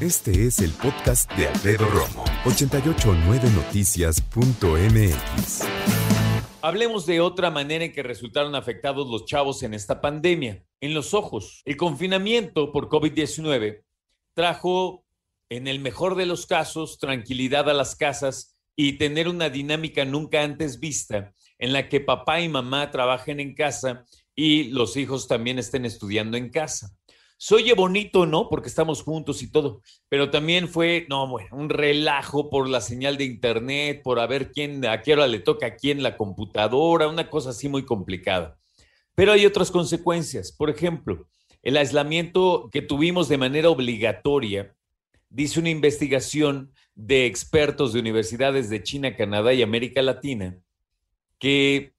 Este es el podcast de Alfredo Romo, 889noticias.mx. Hablemos de otra manera en que resultaron afectados los chavos en esta pandemia, en los ojos. El confinamiento por COVID-19 trajo, en el mejor de los casos, tranquilidad a las casas y tener una dinámica nunca antes vista en la que papá y mamá trabajen en casa y los hijos también estén estudiando en casa. Soy bonito, ¿no? Porque estamos juntos y todo, pero también fue, no, bueno, un relajo por la señal de internet, por a ver quién, a qué hora le toca a quién la computadora, una cosa así muy complicada. Pero hay otras consecuencias. Por ejemplo, el aislamiento que tuvimos de manera obligatoria, dice una investigación de expertos de universidades de China, Canadá y América Latina, que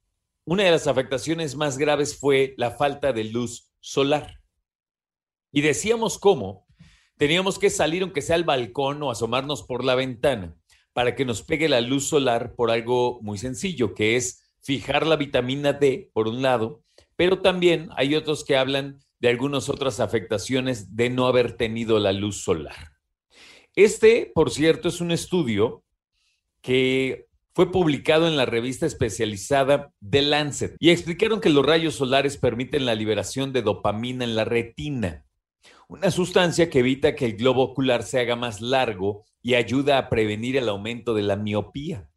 una de las afectaciones más graves fue la falta de luz solar. Y decíamos cómo teníamos que salir, aunque sea al balcón o asomarnos por la ventana, para que nos pegue la luz solar por algo muy sencillo, que es fijar la vitamina D, por un lado, pero también hay otros que hablan de algunas otras afectaciones de no haber tenido la luz solar. Este, por cierto, es un estudio que fue publicado en la revista especializada The Lancet y explicaron que los rayos solares permiten la liberación de dopamina en la retina una sustancia que evita que el globo ocular se haga más largo y ayuda a prevenir el aumento de la miopía.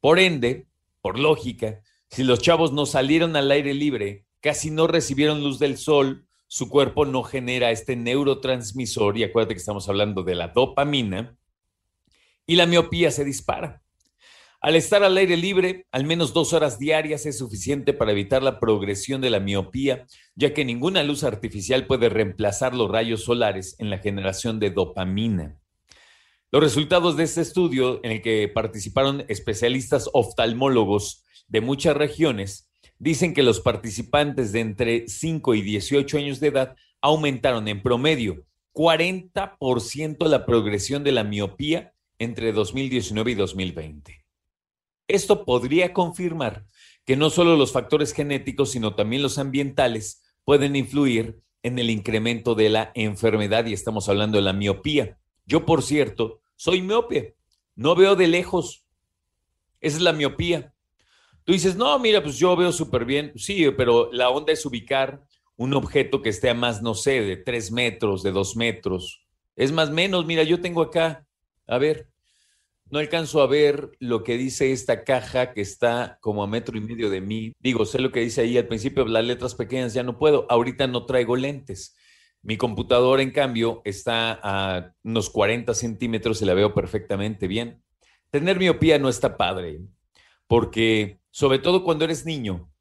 Por ende, por lógica, si los chavos no salieron al aire libre, casi no recibieron luz del sol, su cuerpo no genera este neurotransmisor, y acuérdate que estamos hablando de la dopamina, y la miopía se dispara. Al estar al aire libre, al menos dos horas diarias es suficiente para evitar la progresión de la miopía, ya que ninguna luz artificial puede reemplazar los rayos solares en la generación de dopamina. Los resultados de este estudio, en el que participaron especialistas oftalmólogos de muchas regiones, dicen que los participantes de entre 5 y 18 años de edad aumentaron en promedio 40% la progresión de la miopía entre 2019 y 2020. Esto podría confirmar que no solo los factores genéticos, sino también los ambientales pueden influir en el incremento de la enfermedad y estamos hablando de la miopía. Yo, por cierto, soy miope, no veo de lejos. Esa es la miopía. Tú dices, no, mira, pues yo veo súper bien. Sí, pero la onda es ubicar un objeto que esté a más, no sé, de tres metros, de dos metros. Es más menos, mira, yo tengo acá, a ver, no alcanzo a ver lo que dice esta caja que está como a metro y medio de mí. Digo, sé lo que dice ahí al principio, las letras pequeñas ya no puedo. Ahorita no traigo lentes. Mi computadora, en cambio, está a unos 40 centímetros y la veo perfectamente bien. Tener miopía no está padre, porque sobre todo cuando eres niño,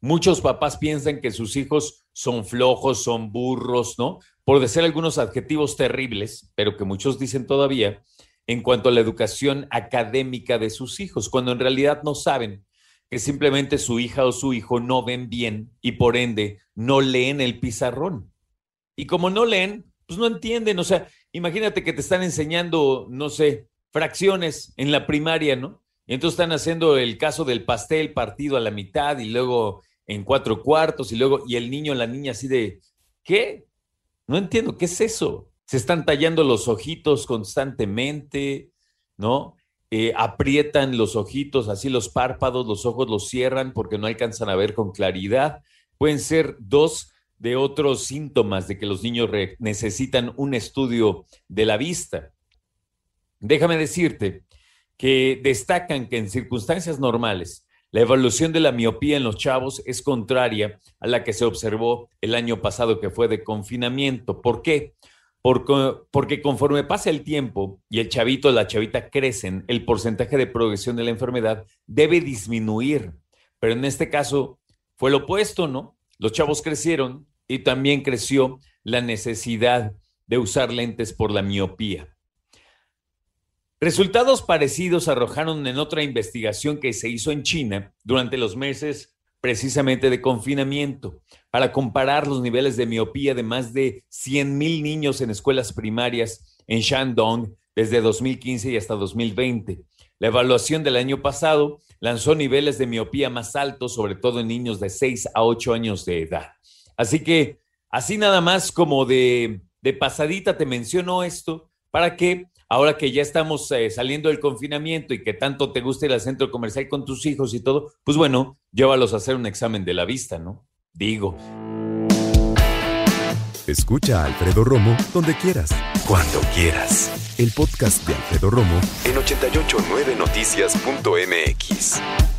muchos papás piensan que sus hijos son flojos, son burros, ¿no? Por decir algunos adjetivos terribles, pero que muchos dicen todavía en cuanto a la educación académica de sus hijos, cuando en realidad no saben que simplemente su hija o su hijo no ven bien y por ende no leen el pizarrón. Y como no leen, pues no entienden. O sea, imagínate que te están enseñando, no sé, fracciones en la primaria, ¿no? Y entonces están haciendo el caso del pastel partido a la mitad y luego en cuatro cuartos y luego, y el niño, la niña así de, ¿qué? No entiendo, ¿qué es eso? Se están tallando los ojitos constantemente, ¿no? Eh, aprietan los ojitos, así los párpados, los ojos los cierran porque no alcanzan a ver con claridad. Pueden ser dos de otros síntomas de que los niños necesitan un estudio de la vista. Déjame decirte que destacan que en circunstancias normales la evolución de la miopía en los chavos es contraria a la que se observó el año pasado que fue de confinamiento. ¿Por qué? Porque, conforme pasa el tiempo y el chavito o la chavita crecen, el porcentaje de progresión de la enfermedad debe disminuir. Pero en este caso fue lo opuesto, ¿no? Los chavos crecieron, y también creció la necesidad de usar lentes por la miopía. Resultados parecidos arrojaron en otra investigación que se hizo en China durante los meses precisamente de confinamiento para comparar los niveles de miopía de más de 100 mil niños en escuelas primarias en Shandong desde 2015 y hasta 2020. La evaluación del año pasado lanzó niveles de miopía más altos, sobre todo en niños de 6 a 8 años de edad. Así que, así nada más como de, de pasadita te menciono esto para que ahora que ya estamos eh, saliendo del confinamiento y que tanto te gusta ir al centro comercial con tus hijos y todo, pues bueno, llévalos a hacer un examen de la vista, ¿no? Digo. Escucha a Alfredo Romo donde quieras. Cuando quieras. El podcast de Alfredo Romo en 889noticias.mx.